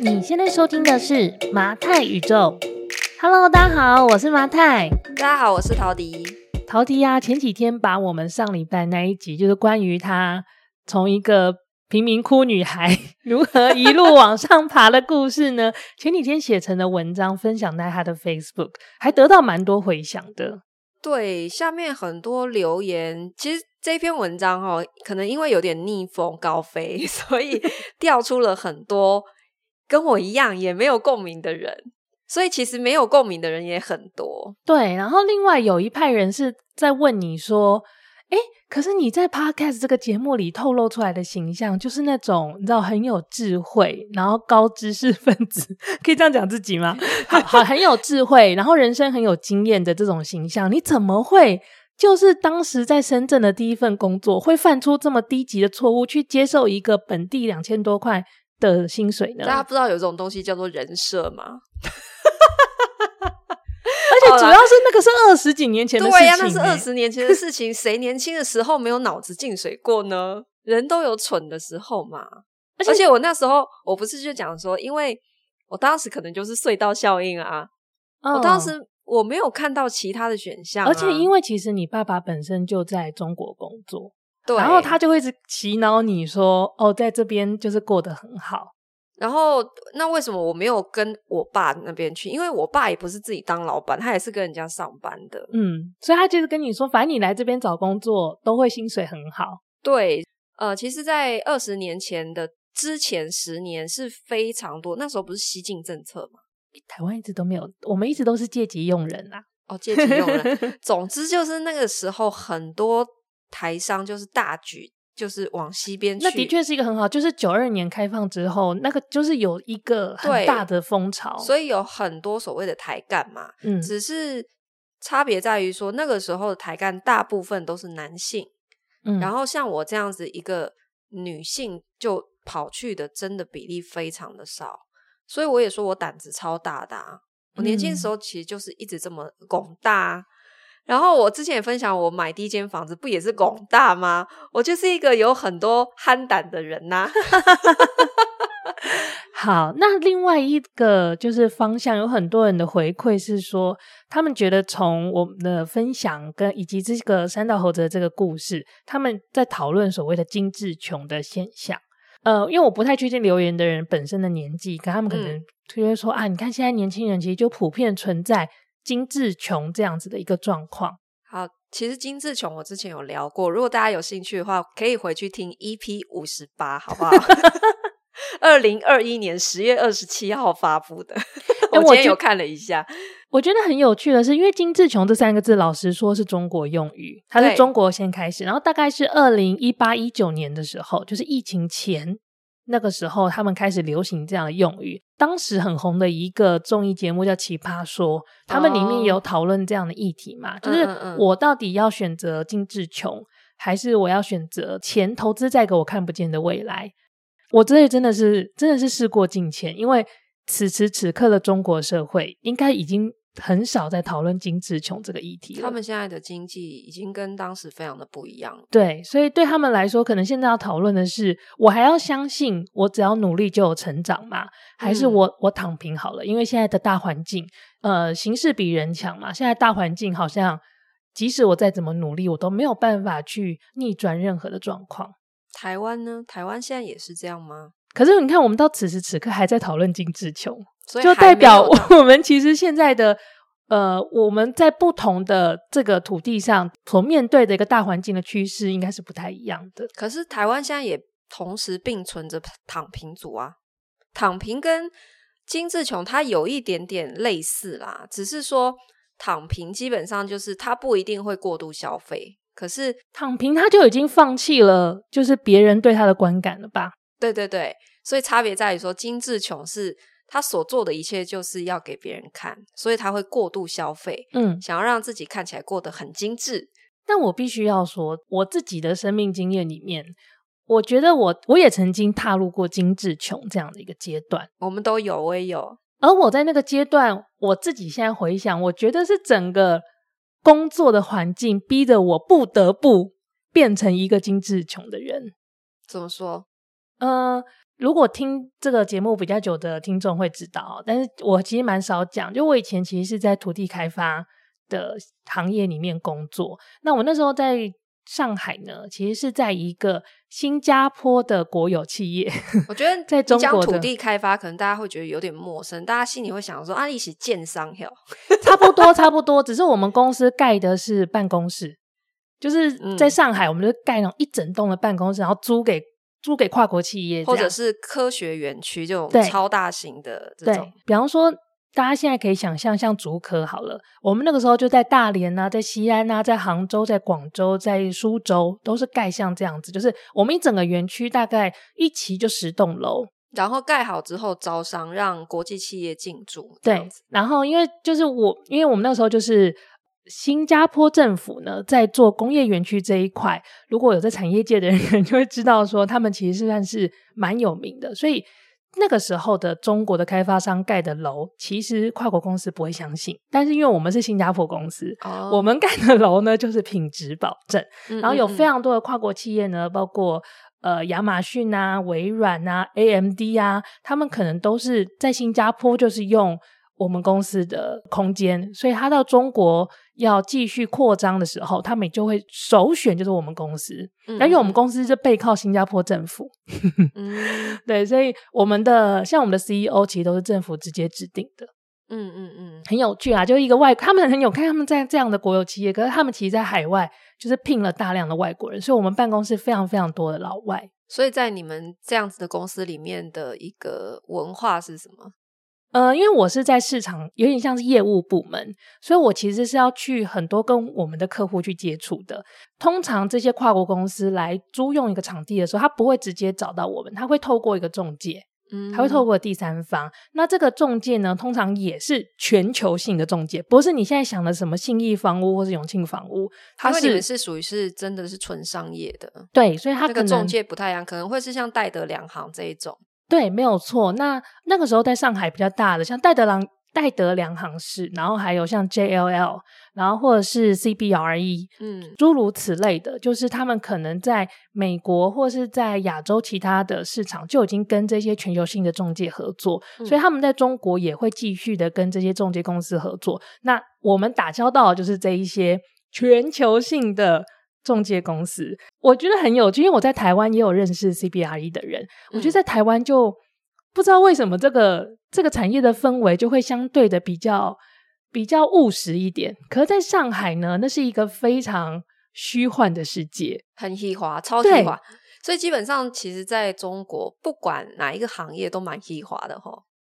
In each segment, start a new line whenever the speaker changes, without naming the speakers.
你现在收听的是麻太宇宙。Hello，大家好，我是麻太。
大家好，我是陶迪。
陶迪呀、啊，前几天把我们上礼拜那一集，就是关于他从一个贫民窟女孩 如何一路往上爬的故事呢，前几天写成的文章分享在他的 Facebook，还得到蛮多回响的。
对，下面很多留言，其实这篇文章哦，可能因为有点逆风高飞，所以调出了很多跟我一样也没有共鸣的人，所以其实没有共鸣的人也很多。
对，然后另外有一派人是在问你说，哎，可是你在 Podcast 这个节目里透露出来的形象，就是那种你知道很有智慧，然后高知识分子，可以这样讲自己吗？好，好，很有智慧，然后人生很有经验的这种形象，你怎么会就是当时在深圳的第一份工作，会犯出这么低级的错误，去接受一个本地两千多块的薪水呢？
大家不知道有这种东西叫做人设吗？
而且主要是那个是二十几年前的事情，对呀，
那是二十年前的事情。谁年轻的时候没有脑子进水过呢？人都有蠢的时候嘛。而且，而且我那时候我不是就讲说，因为我当时可能就是隧道效应啊。哦、我当时我没有看到其他的选项、啊，
而且因为其实你爸爸本身就在中国工作，对，然后他就会一直洗脑你说，哦，在这边就是过得很好。
然后，那为什么我没有跟我爸那边去？因为我爸也不是自己当老板，他也是跟人家上班的。
嗯，所以他就是跟你说，反正你来这边找工作都会薪水很好。
对，呃，其实，在二十年前的之前十年是非常多，那时候不是西进政策吗？
台湾一直都没有，我们一直都是借机用人啊。
哦，借机用人。总之就是那个时候，很多台商就是大举。就是往西边去，
那的确是一个很好。就是九二年开放之后，那个就是有一个很大的风潮，
所以有很多所谓的台干嘛。嗯，只是差别在于说，那个时候的台干大部分都是男性，嗯，然后像我这样子一个女性就跑去的，真的比例非常的少。所以我也说我胆子超大的啊，我年轻的时候其实就是一直这么拱大。然后我之前也分享，我买第一间房子不也是拱大吗？我就是一个有很多憨胆的人呐、啊。
好，那另外一个就是方向，有很多人的回馈是说，他们觉得从我们的分享跟以及这个三道猴子的这个故事，他们在讨论所谓的精致穷的现象。呃，因为我不太确定留言的人本身的年纪，可他们可能就会说、嗯、啊，你看现在年轻人其实就普遍存在。精致穷这样子的一个状况。
好，其实金致穷我之前有聊过，如果大家有兴趣的话，可以回去听 EP 五十八，好不好？二零二一年十月二十七号发布的，我今天有看了一下，
我觉得很有趣的是，因为金致穷这三个字，老实说是中国用语，它是中国先开始，然后大概是二零一八一九年的时候，就是疫情前。那个时候，他们开始流行这样的用语。当时很红的一个综艺节目叫《奇葩说》，他们里面有讨论这样的议题嘛？哦、就是我到底要选择精致穷，还是我要选择钱投资在给我看不见的未来？我这里真的是真的是事过境迁，因为此时此刻的中国社会应该已经。很少在讨论精致穷这个议题。
他们现在的经济已经跟当时非常的不一样。
对，所以对他们来说，可能现在要讨论的是：我还要相信我只要努力就有成长吗？还是我、嗯、我躺平好了？因为现在的大环境，呃，形势比人强嘛。现在大环境好像，即使我再怎么努力，我都没有办法去逆转任何的状况。
台湾呢？台湾现在也是这样吗？
可是你看，我们到此时此刻还在讨论精致穷。所以就代表我们其实现在的呃，我们在不同的这个土地上所面对的一个大环境的趋势，应该是不太一样的。
可是台湾现在也同时并存着躺平族啊，躺平跟金志琼它有一点点类似啦，只是说躺平基本上就是他不一定会过度消费，可是
躺平他就已经放弃了，就是别人对他的观感了吧？
对对对，所以差别在于说金志琼是。他所做的一切就是要给别人看，所以他会过度消费，嗯，想要让自己看起来过得很精致。
但我必须要说，我自己的生命经验里面，我觉得我我也曾经踏入过精致穷这样的一个阶段。
我们都有，我也有。
而我在那个阶段，我自己现在回想，我觉得是整个工作的环境逼得我不得不变成一个精致穷的人。
怎么说？
嗯、呃。如果听这个节目比较久的听众会知道，但是我其实蛮少讲。就我以前其实是在土地开发的行业里面工作。那我那时候在上海呢，其实是在一个新加坡的国有企业。
我觉得 在中国讲土地开发，可能大家会觉得有点陌生，大家心里会想说啊，一起建商哟，
差不多差不多，只是我们公司盖的是办公室，就是在上海，我们就盖那种一整栋的办公室，然后租给。租给跨国企业，
或者是科学园区这种超大型的这种。
对，比方说，大家现在可以想象，像竹科好了，我们那个时候就在大连啊，在西安啊，在杭州，在广州，在苏州，都是盖像这样子。就是我们一整个园区大概一期就十栋楼，
然后盖好之后招商，让国际企业进驻。
对，然后因为就是我，因为我们那个时候就是。新加坡政府呢，在做工业园区这一块，如果有在产业界的人，就会知道说，他们其实是算是蛮有名的。所以那个时候的中国的开发商盖的楼，其实跨国公司不会相信。但是因为我们是新加坡公司，哦、我们盖的楼呢，就是品质保证。嗯嗯嗯，然后有非常多的跨国企业呢，包括呃亚马逊啊、微软啊、AMD 啊，他们可能都是在新加坡就是用。我们公司的空间，所以他到中国要继续扩张的时候，他们就会首选就是我们公司，嗯嗯，因为我们公司是背靠新加坡政府，嗯、对，所以我们的像我们的 CEO 其实都是政府直接指定的，嗯嗯嗯，很有趣啊，就是一个外，他们很有看他们在这样的国有企业，可是他们其实，在海外就是聘了大量的外国人，所以我们办公室非常非常多的老外，
所以在你们这样子的公司里面的一个文化是什么？
呃，因为我是在市场，有点像是业务部门，所以我其实是要去很多跟我们的客户去接触的。通常这些跨国公司来租用一个场地的时候，他不会直接找到我们，他会透过一个中介，嗯，他会透过第三方。那这个中介呢，通常也是全球性的中介，不是你现在想的什么信义房屋或是永庆房屋，它是
是属于是真的是纯商业的，
对，所以它这个
中介不太一样，可能会是像戴德梁行这一种。
对，没有错。那那个时候在上海比较大的，像戴德梁、戴德梁行市，然后还有像 JLL，然后或者是 CBRE，嗯，诸如此类的，就是他们可能在美国或是在亚洲其他的市场就已经跟这些全球性的中介合作，嗯，所以他们在中国也会继续的跟这些中介公司合作。那我们打交道的就是这一些全球性的。中介公司，我觉得很有趣，因为我在台湾也有认识 CBRE 的人。我觉得在台湾就不知道为什么这个这个产业的氛围就会相对的比较比较务实一点。可是在上海呢，那是一个非常虚幻的世界，
很虚华，超虚华。所以基本上，其实在中国，不管哪一个行业都蛮虚华的哈。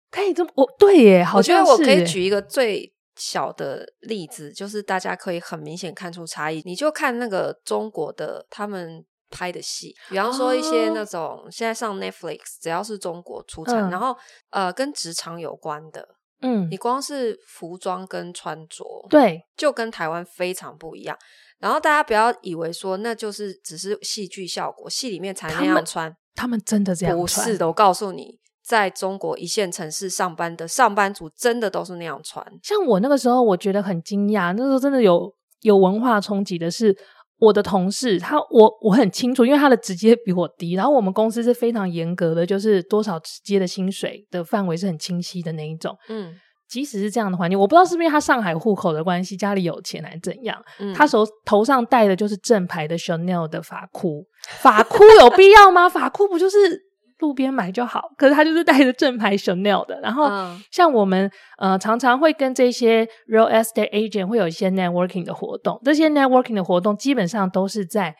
可以这么，我对耶，好像是。
我觉得我可以举一个最。小的例子就是大家可以很明显看出差异，你就看那个中国的他们拍的戏，比方说一些那种现在上 Netflix，只要是中国出产，嗯、然后呃跟职场有关的，嗯，你光是服装跟穿着，
对，
就跟台湾非常不一样。然后大家不要以为说那就是只是戏剧效果，戏里面才那样穿，
他们，他们真的这样穿？
不是的，我告诉你。在中国一线城市上班的上班族，真的都是那样穿。
像我那个时候，我觉得很惊讶。那时候真的有有文化冲击的是，我的同事他我我很清楚，因为他的直接比我低。然后我们公司是非常严格的，就是多少职阶的薪水的范围是很清晰的那一种。嗯，即使是这样的环境，我不知道是不是因为他上海户口的关系，家里有钱还是怎样。嗯，他手头上戴的就是正牌的 Chanel 的发箍，发箍有必要吗？发箍不就是？路边买就好，可是他就是带着正牌 Chanel 的。然后像我们呃常常会跟这些 real estate agent 会有一些 networking 的活动，这些 networking 的活动基本上都是在。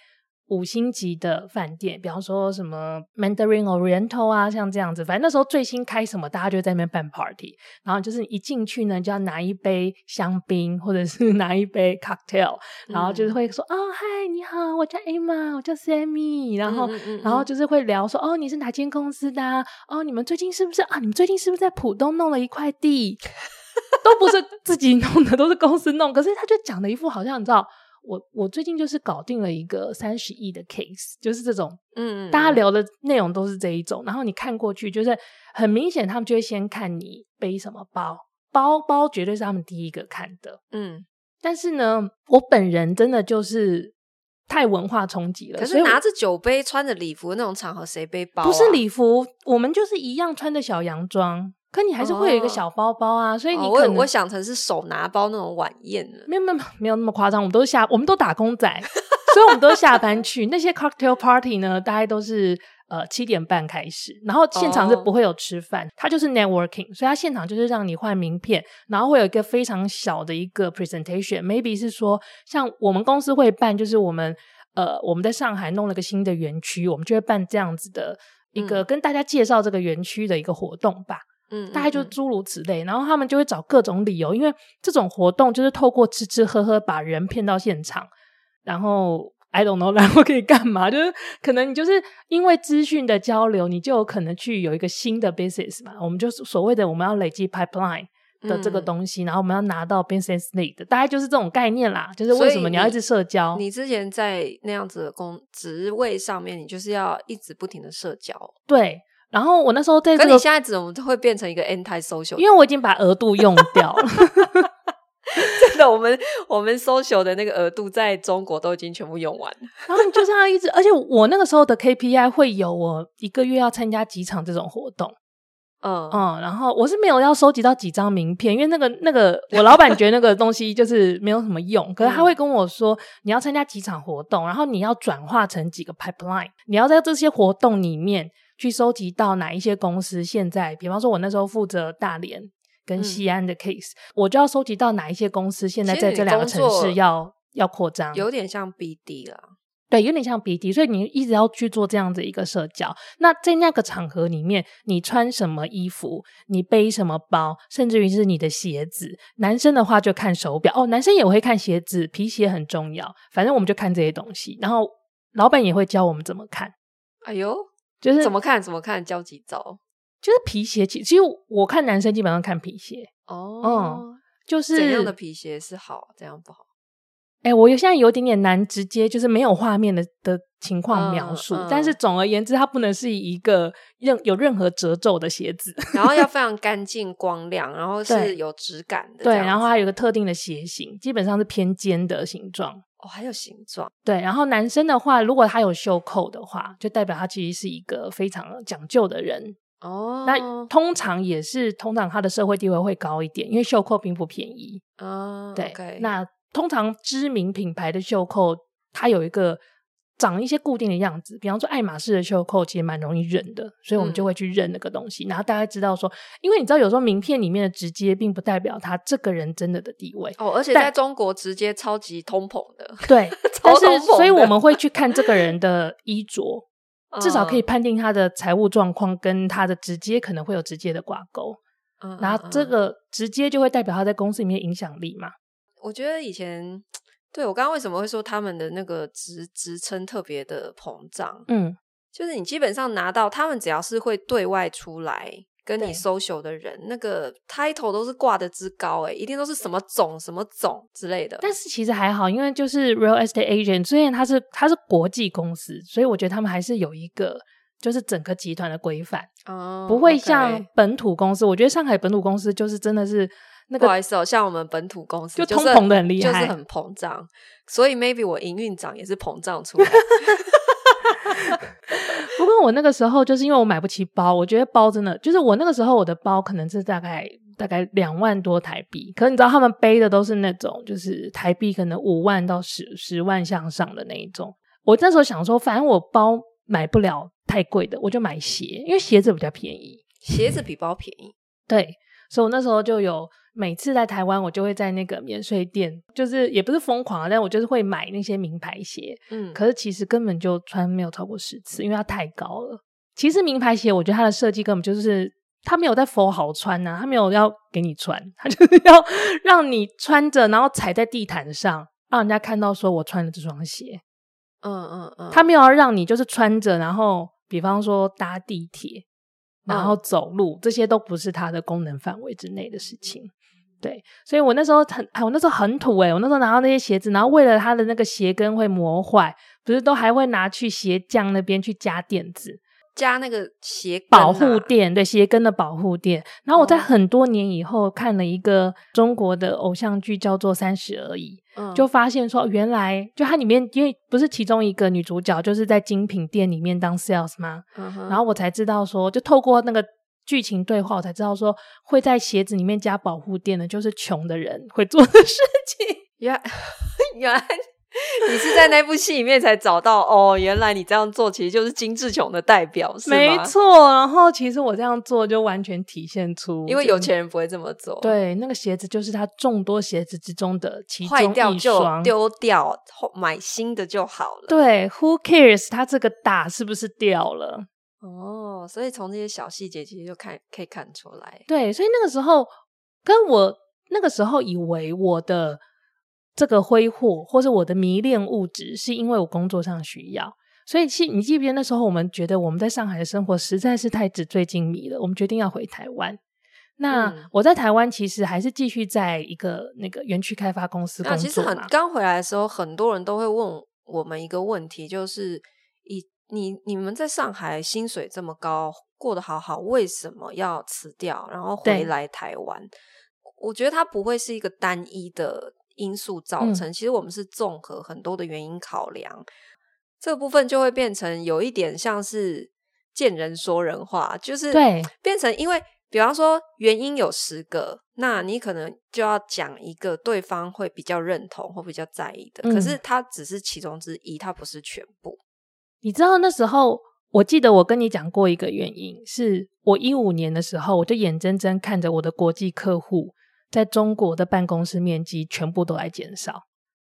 五星级的饭店，比方说什么 Mandarin Oriental 啊，像这样子，反正那时候最新开什么，大家就在那边办 party。然后就是一进去呢，就要拿一杯香槟，或者是 拿一杯 cocktail，然后就是会说：“哦、嗯，嗨，你好，我叫 Emma，我叫 Sammy。”然后，嗯嗯嗯然后就是会聊说：“哦，你是哪间公司的？哦，你们最近是不是啊？你们最近是不是在浦东弄了一块地？都不是自己弄的，都是公司弄。可是他就讲的一副好像你知道。”我我最近就是搞定了一个三十亿的 case，就是这种，嗯，大家聊的内容都是这一种，然后你看过去，就是很明显，他们就会先看你背什么包，包包绝对是他们第一个看的，嗯，但是呢，我本人真的就是太文化冲击了。
可是拿着酒杯、穿着礼服那种场合，谁背包、啊？
不是礼服，我们就是一样穿着小洋装。可你还是会有一个小包包啊，哦、所以你可能、
哦、我，我想成是手拿包那种晚宴的。
没有没有没有那么夸张，我们都是下，我们都打工仔，所以我们都下班去。那些 cocktail party 呢，大概都是呃七点半开始，然后现场是不会有吃饭，哦、它就是 networking，所以它现场就是让你换名片，然后会有一个非常小的一个 presentation，maybe 是说像我们公司会办，就是我们呃我们在上海弄了个新的园区，我们就会办这样子的一个、嗯、跟大家介绍这个园区的一个活动吧。嗯，大概就诸如此类，然后他们就会找各种理由，因为这种活动就是透过吃吃喝喝把人骗到现场，然后 I don't know，然后可以干嘛？就是可能你就是因为资讯的交流，你就有可能去有一个新的 business 嘛。我们就是所谓的我们要累积 pipeline 的这个东西，嗯、然后我们要拿到 business lead，大概就是这种概念啦。就是为什么你要一直社交？
你，你之前在那样子的工职位上面，你就是要一直不停的社交，
对。然后我那时候在、这个，
可你现在怎么会变成一个 anti social？
因为我已经把额度用掉了。
真的，我们我们 social 的那个额度在中国都已经全部用完了。
然后你就这样一直，而且我那个时候的 KPI 会有我一个月要参加几场这种活动。嗯嗯，然后我是没有要收集到几张名片，因为那个那个我老板觉得那个东西就是没有什么用。可是他会跟我说，你要参加几场活动，然后你要转化成几个 pipeline，你要在这些活动里面。去收集到哪一些公司现在，比方说，我那时候负责大连跟西安的 case，、嗯、我就要收集到哪一些公司现在在这两个城市要要扩张，
有点像 BD 了，
对，有点像 BD，所以你一直要去做这样子一个社交。那在那个场合里面，你穿什么衣服，你背什么包，甚至于是你的鞋子，男生的话就看手表哦，男生也会看鞋子，皮鞋很重要，反正我们就看这些东西。然后老板也会教我们怎么看。
哎呦。
就是
怎么看怎么看，教几招。
就是皮鞋，其实我看男生基本上看皮鞋
哦，嗯，就是怎样的皮鞋是好，怎样不好？
哎、欸，我现在有点点难直接就是没有画面的的情况描述，嗯嗯、但是总而言之，它不能是一个任有任何褶皱的鞋子，
然后要非常干净光亮，然后是有质感的，
对，然后还有一个特定的鞋型，基本上是偏尖的形状。
哦，还有形状，
对。然后男生的话，如果他有袖扣的话，就代表他其实是一个非常讲究的人哦。那通常也是，通常他的社会地位会高一点，因为袖扣并不便宜哦。对那通常知名品牌的袖扣，它有一个。长一些固定的样子，比方说爱马仕的袖扣其实蛮容易认的，所以我们就会去认那个东西，嗯、然后大家知道说，因为你知道有时候名片里面的直接并不代表他这个人真的的地位
哦，而且在中国直接超级通膨的，
对，超通膨的，但是所以我们会去看这个人的衣着，至少可以判定他的财务状况跟他的直接可能会有直接的挂钩，嗯，然后这个直接就会代表他在公司里面影响力嘛。
我觉得以前。对，我刚刚为什么会说他们的那个职职称特别的膨胀？嗯，就是你基本上拿到他们只要是会对外出来跟你 social 的人，那个 title 都是挂的之高，诶，一定都是什么总什么总之类的。
但是其实还好，因为就是 real estate agent，虽然他是他是国际公司，所以我觉得他们还是有一个就是整个集团的规范哦，不会像本土公司。我觉得上海本土公司就是真的是。那个、不好
意思哦，像我们本土公司
就通膨的很厉害，
就是很膨胀，所以 maybe 我营运长也是膨胀出来。
不过我那个时候就是因为我买不起包，我觉得包真的就是我那个时候我的包可能是大概大概两万多台币，可是你知道他们背的都是那种就是台币可能五万到十十万向上的那一种。我那时候想说，反正我包买不了太贵的，我就买鞋，因为鞋子比较便宜，
鞋子比包便宜。
对，所以我那时候就有。每次在台湾，我就会在那个免税店，就是也不是疯狂啊，但我就是会买那些名牌鞋。嗯，可是其实根本就穿没有超过十次，因为它太高了。其实名牌鞋，我觉得它的设计根本就是它没有在 for 好穿呐、啊，它没有要给你穿，它就是 要让你穿着，然后踩在地毯上，让人家看到说我穿了这双鞋。嗯嗯嗯，他没有要让你就是穿着，然后比方说搭地铁，然后走路，嗯、这些都不是它的功能范围之内的事情。对，所以我那时候很，我那时候很土诶，我那时候拿到那些鞋子，然后为了它的那个鞋跟会磨坏，不是都还会拿去鞋匠那边去加垫子，
加那个鞋、啊、
保护垫，对鞋跟的保护垫。然后我在很多年以后看了一个中国的偶像剧，叫做《三十而已》，嗯，就发现说原来就它里面，因为不是其中一个女主角就是在精品店里面当 sales 吗？嗯，然后我才知道说，就透过那个剧情对话，我才知道说会在鞋子里面加保护垫的，就是穷的人会做的事情。
原 来原来。你是在那部戏里面才找到哦，原来你这样做其实就是精致穷的代表，是吗？
没错。然后其实我这样做就完全体现出，
因为有钱人不会这么做。
对，那个鞋子就是他众多鞋子之中的其中一双，坏掉
就丢掉，买新的就好了。
对，Who cares？他这个打是不是掉了？
哦，所以从这些小细节其实就看可以看出来。
对，所以那个时候跟我那个时候以为我的。这个挥霍，或是我的迷恋物质，是因为我工作上需要。所以，你记不记得那时候我们觉得我们在上海的生活实在是太纸醉金迷了，我们决定要回台湾。那、嗯、我在台湾其实还是继续在一个那个园区开发公司工作。
其实很刚回来的时候，很多人都会问我们一个问题，就是以你你们在上海薪水这么高，过得好好，为什么要辞掉，然后回来台湾？我觉得它不会是一个单一的。因素造成，其实我们是综合很多的原因考量，嗯、这部分就会变成有一点像是见人说人话，就是对，变成因为比方说原因有十个，那你可能就要讲一个对方会比较认同或比较在意的，嗯、可是它只是其中之一，它不是全部。
你知道那时候，我记得我跟你讲过一个原因，是我一五年的时候，我就眼睁睁看着我的国际客户。在中国的办公室面积全部都来减少，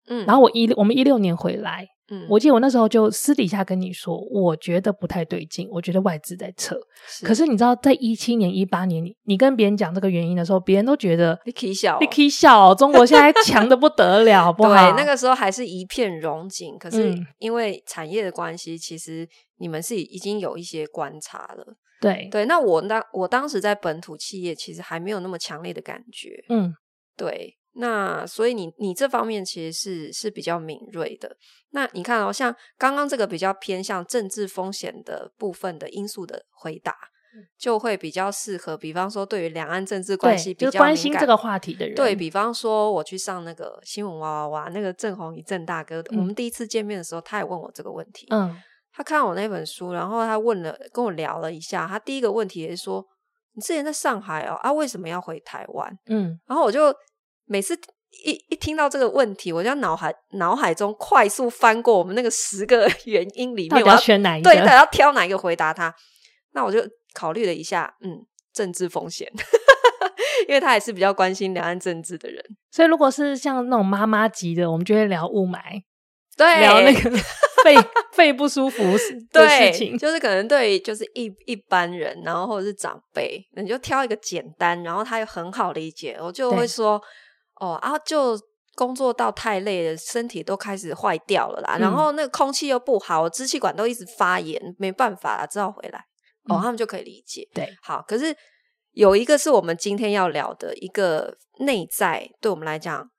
嗯，然后我一我们一六年回来，嗯，我记得我那时候就私底下跟你说，我觉得不太对劲，我觉得外资在撤。是可是你知道，在一七年、一八年，你你跟别人讲这个原因的时候，别人都觉得
你可以笑，
你可以笑，中国现在强的不得了，好不好？
对，那个时候还是一片荣景，可是因为产业的关系，其实你们是已经有一些观察了。
对
对，那我当我当时在本土企业，其实还没有那么强烈的感觉。嗯，对，那所以你你这方面其实是是比较敏锐的。那你看哦，像刚刚这个比较偏向政治风险的部分的因素的回答，就会比较适合。比方说，对于两岸政治关系比较
关心这个话题的人，
对，比方说，我去上那个新闻哇哇哇，那个郑弘仪郑大哥，嗯、我们第一次见面的时候，他也问我这个问题。嗯。他看我那本书，然后他问了，跟我聊了一下。他第一个问题也是说：“你之前在上海哦，啊，为什么要回台湾？”嗯，然后我就每次一一听到这个问题，我就脑海脑海中快速翻过我们那个十个 原因里面，
我要选哪一个？
对，他要挑哪一个回答他？那我就考虑了一下，嗯，政治风险，因为他也是比较关心两岸政治的人。
所以如果是像那种妈妈级的，我们就会聊雾霾，
对，
聊那个。肺肺不舒服的事情，
对，就是可能对，就是一一般人，然后或者是长辈，你就挑一个简单，然后他又很好理解，我就会说，对哦啊，就工作到太累了，身体都开始坏掉了啦，嗯、然后那个空气又不好，支气管都一直发炎，没办法了，只好回来。哦，嗯、他们就可以理解。
对，
好，可是有一个是我们今天要聊的一个内在，对我们来讲。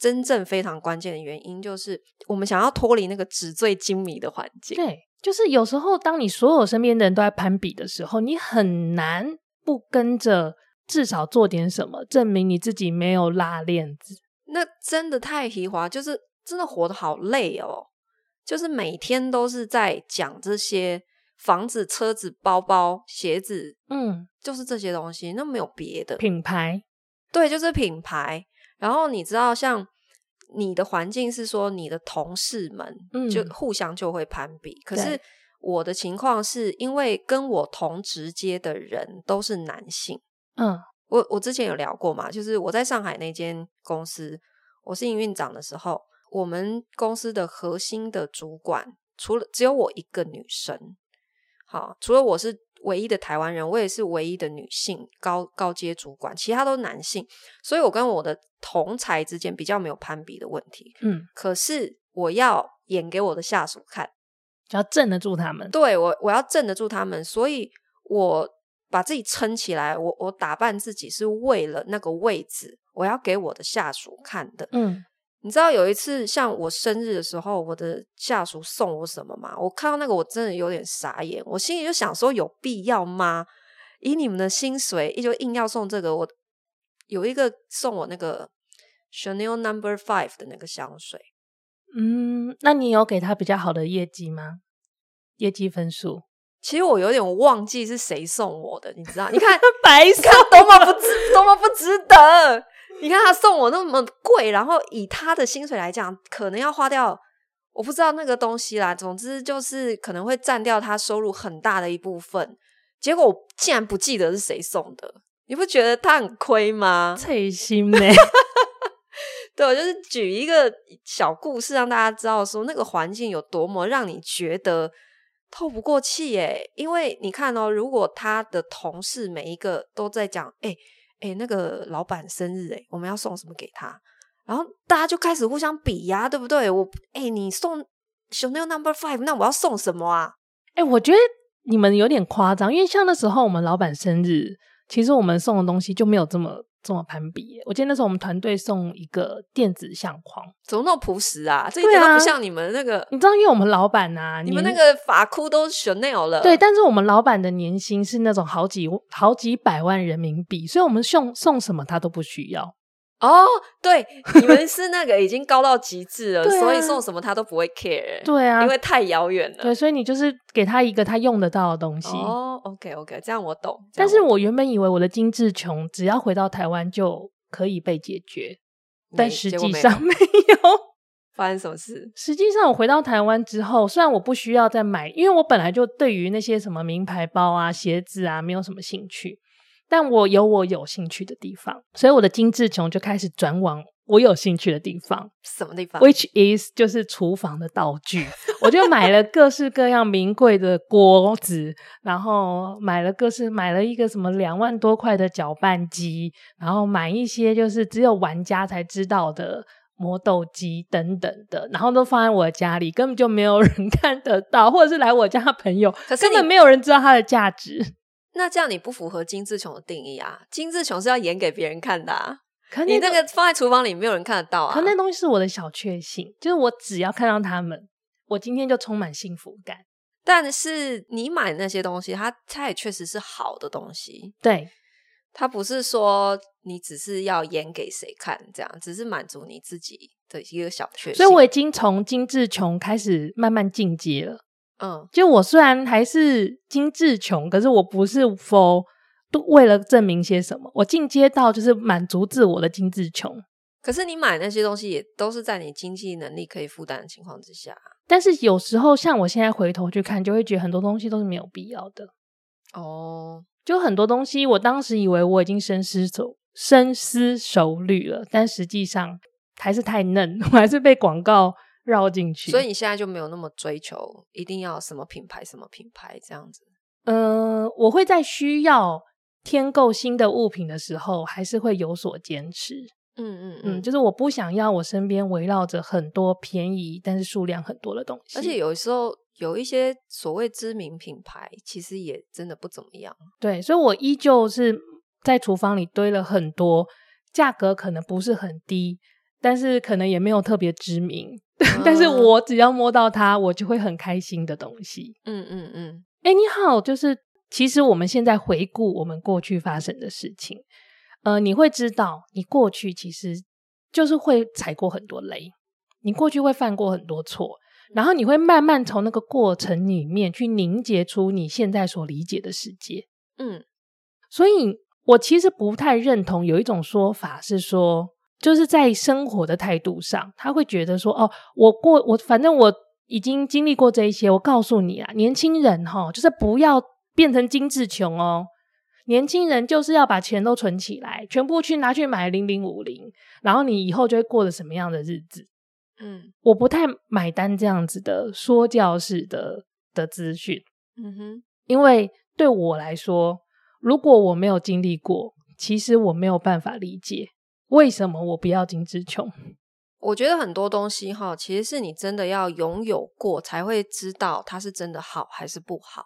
真正非常关键的原因，就是我们想要脱离那个纸醉金迷的环境。
对，就是有时候当你所有身边的人都在攀比的时候，你很难不跟着至少做点什么，证明你自己没有拉链子。
那真的太皮滑，就是真的活得好累哦。就是每天都是在讲这些房子、车子、包包、鞋子，嗯，就是这些东西，那没有别的
品牌。
对，就是品牌。然后你知道，像你的环境是说，你的同事们就互相就会攀比。嗯、可是我的情况是因为跟我同直接的人都是男性。嗯，我我之前有聊过嘛，就是我在上海那间公司，我是营运长的时候，我们公司的核心的主管除了只有我一个女生。好，除了我是。唯一的台湾人，我也是唯一的女性高高阶主管，其他都是男性，所以我跟我的同才之间比较没有攀比的问题。嗯，可是我要演给我的下属看，
就要镇得住他们。
对，我，我要镇得住他们，所以我把自己撑起来，我我打扮自己是为了那个位置，我要给我的下属看的。嗯，你知道有一次像我生日的时候，我的下属送我什么吗？我看到那个我真的有点傻眼，我心里就想说有必要吗？以你们的薪水，就硬要送这个。我有一个送我那个 Chanel Number Five 的那个香水。
嗯，那你有给他比较好的业绩吗？业绩分数？
其实我有点忘记是谁送我的，你知道？你看
白色
多么不值，多么不值得。你看他送我那么贵，然后以他的薪水来讲，可能要花掉我不知道那个东西啦。总之就是可能会占掉他收入很大的一部分。结果我竟然不记得是谁送的，你不觉得他很亏吗？
脆心呢？
对，我就是举一个小故事让大家知道说那个环境有多么让你觉得透不过气耶。因为你看哦，如果他的同事每一个都在讲，诶哎，那个老板生日，哎，我们要送什么给他？然后大家就开始互相比呀，对不对？我，哎，你送 Chanel Number Five，那我要送什么啊？
哎，我觉得你们有点夸张，因为像那时候我们老板生日，其实我们送的东西就没有这么。这么攀比，我记得那时候我们团队送一个电子相框，
怎么那么朴实啊？这一点都不像你们那个。啊、
你知道，因为我们老板呐、啊，
你们那个发箍都 Chanel 了。
对，但是我们老板的年薪是那种好几好几百万人民币，所以我们送送什么他都不需要。
哦，对，你们是那个已经高到极致了，啊、所以送什么他都不会 care。
对啊，
因为太遥远了。
对，所以你就是给他一个他用得到的东西。
哦，OK OK，这样我懂。
但是我原本以为我的精致穷只要回到台湾就可以被解决，但实际上。没有
发生什么事？
实际上我回到台湾之后，虽然我不需要再买，因为我本来就对于那些什么名牌包啊、鞋子啊没有什么兴趣。但我有我有兴趣的地方，所以我的精致穷就开始转往我有兴趣的地方。
什么地方
？Which is 就是厨房的道具。我就买了各式各样名贵的锅子，然后买了各式买了一个什么两万多块的搅拌机，然后买一些就是只有玩家才知道的磨豆机等等的，然后都放在我家里，根本就没有人 看得到，或者是来我家的朋友，可是根本没有人知道它的价值。
那这样你不符合精致穷的定义啊！精致穷是要演给别人看的啊！可你那个放在厨房里，没有人看得到啊！
可那东西是我的小确幸，就是我只要看到他们，我今天就充满幸福感。
但是你买那些东西，它它也确实是好的东西。
对，
它不是说你只是要演给谁看，这样只是满足你自己的一个小确幸。
所以我已经从精致穷开始慢慢进阶了。
嗯，
就我虽然还是精致穷，可是我不是 for 都为了证明些什么，我进阶到就是满足自我的精致穷。
可是你买那些东西也都是在你经济能力可以负担的情况之下。
但是有时候像我现在回头去看，就会觉得很多东西都是没有必要的。
哦，
就很多东西，我当时以为我已经深思熟深思熟虑了，但实际上还是太嫩，我还是被广告。绕进去，
所以你现在就没有那么追求一定要什么品牌什么品牌这样子。
嗯、呃，我会在需要添购新的物品的时候，还是会有所坚持。
嗯嗯嗯，
嗯，就是我不想要我身边围绕着很多便宜但是数量很多的东西。
而且有时候有一些所谓知名品牌，其实也真的不怎么样。
对，所以我依旧是在厨房里堆了很多，价格可能不是很低，但是可能也没有特别知名。但是我只要摸到它，我就会很开心的东西。
嗯嗯嗯。
哎、欸，你好，就是其实我们现在回顾我们过去发生的事情，呃，你会知道，你过去其实就是会踩过很多雷，你过去会犯过很多错，然后你会慢慢从那个过程里面去凝结出你现在所理解的世界。
嗯，
所以我其实不太认同有一种说法是说。就是在生活的态度上，他会觉得说：“哦，我过我反正我已经经历过这一些。我告诉你啊，年轻人哈，就是不要变成精致穷哦。年轻人就是要把钱都存起来，全部去拿去买零零五零，然后你以后就会过着什么样的日子？”
嗯，
我不太买单这样子的说教式的的资讯。
嗯哼，
因为对我来说，如果我没有经历过，其实我没有办法理解。为什么我不要精致穷？
我觉得很多东西哈，其实是你真的要拥有过，才会知道它是真的好还是不好。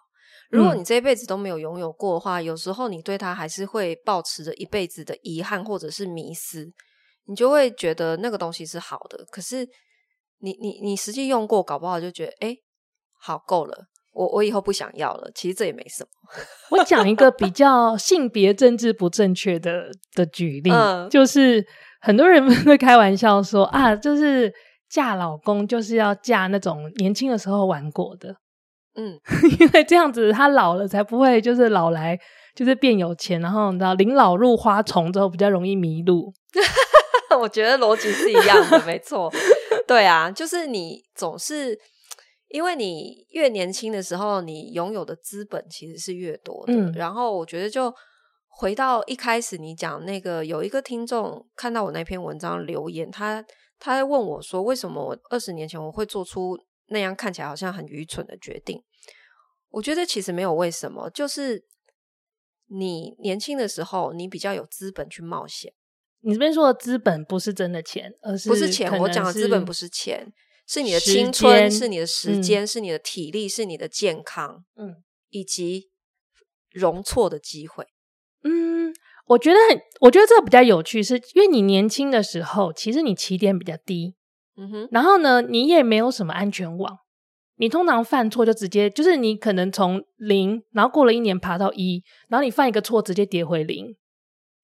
如果你这一辈子都没有拥有过的话，嗯、有时候你对它还是会保持着一辈子的遗憾或者是迷失。你就会觉得那个东西是好的。可是你你你实际用过，搞不好就觉得哎，好够了，我我以后不想要了。其实这也没什么。
我讲一个比较性别政治不正确的的举例，
嗯、就是
很多人会开玩笑说啊，就是嫁老公就是要嫁那种年轻的时候玩过的。
嗯，
因为这样子他老了才不会就是老来就是变有钱，然后你知道临老入花丛之后比较容易迷路。
我觉得逻辑是一样的，没错。对啊，就是你总是因为你越年轻的时候，你拥有的资本其实是越多的。嗯，然后我觉得就回到一开始你讲那个，有一个听众看到我那篇文章留言，他他在问我说，为什么我二十年前我会做出。那样看起来好像很愚蠢的决定，我觉得其实没有为什么，就是你年轻的时候，你比较有资本去冒险。
你这边说的资本不是真的钱，而是
不是钱？我讲的资本不是钱，是你的青春，是你的时间，嗯、是你的体力，是你的健康，嗯，以及容错的机会。
嗯，我觉得很，我觉得这个比较有趣，是因为你年轻的时候，其实你起点比较低。
嗯哼，
然后呢，你也没有什么安全网，你通常犯错就直接就是你可能从零，然后过了一年爬到一，然后你犯一个错直接跌回零，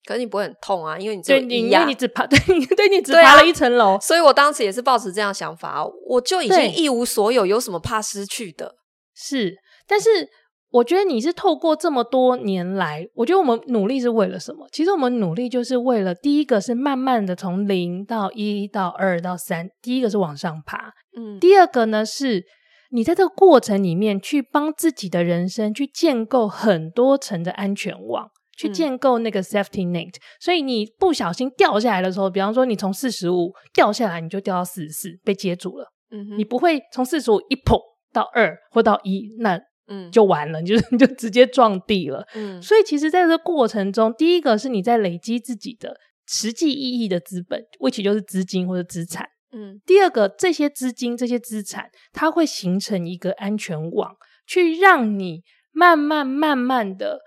可是你不会很痛啊，因为你只有一
对，因为你只爬 对，对你只爬了一层楼，
啊，所以我当时也是抱持这样想法，我就已经一无所有，有什么怕失去的？
是，但是。我觉得你是透过这么多年来，我觉得我们努力是为了什么？其实我们努力就是为了第一个是慢慢的从零到一到二到三，第一个是往上爬，
嗯，
第二个呢是你在这个过程里面去帮自己的人生去建构很多层的安全网，去建构那个 safety net，嗯，所以你不小心掉下来的时候，比方说你从四十五掉下来，你就掉到四十四，被接住了，
嗯，
你不会从四十五一碰到二或到一那。
嗯，
就完了，你就 你就直接撞地了。
嗯，
所以其实在这个过程中，第一个是你在累积自己的实际意义的资本，which 就是资金或者资产。
嗯，
第二个这些资金、这些资产，它会形成一个安全网，去让你慢慢慢慢的，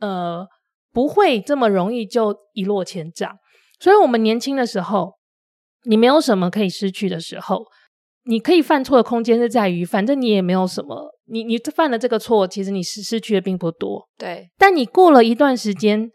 呃，不会这么容易就一落千丈。所以我们年轻的时候，你没有什么可以失去的时候。你可以犯错的空间是在于，反正你也没有什么，你你犯了这个错，其实你失失去的并不多。
对，
但你过了一段时间，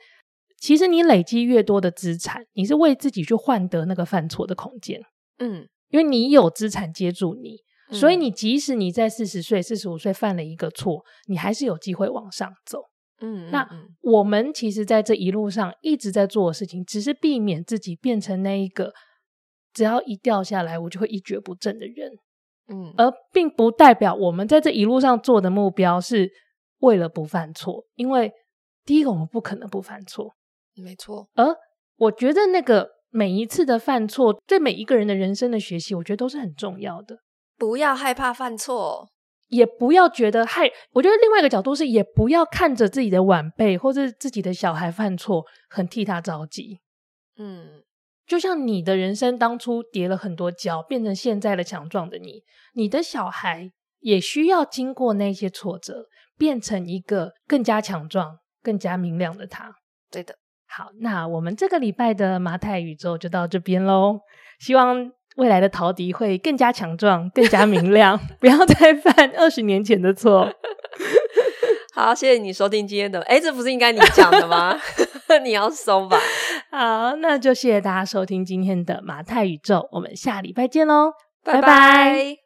其实你累积越多的资产，你是为自己去换得那个犯错的空间。
嗯，
因为你有资产接住你，
嗯、
所以你即使你在四十岁、四十五岁犯了一个错，你还是有机会往上走。
嗯，
那我们其实在这一路上一直在做的事情，只是避免自己变成那一个。只要一掉下来，我就会一蹶不振的人，
嗯，
而并不代表我们在这一路上做的目标是为了不犯错，因为第一个我们不可能不犯错，
没错。
而我觉得那个每一次的犯错，对每一个人的人生的学习，我觉得都是很重要的。
不要害怕犯错，
也不要觉得害。我觉得另外一个角度是，也不要看着自己的晚辈或者自己的小孩犯错，很替他着急。
嗯。
就像你的人生当初跌了很多跤，变成现在的强壮的你，你的小孩也需要经过那些挫折，变成一个更加强壮、更加明亮的他。
对的。
好，那我们这个礼拜的麻太宇宙就到这边喽。希望未来的陶笛会更加强壮、更加明亮，不要再犯二十年前的错。
好，谢谢你收听今天的。哎，这不是应该你讲的吗？你要收吧。
好，那就谢谢大家收听今天的马太宇宙，我们下礼拜见喽，拜拜。
拜拜。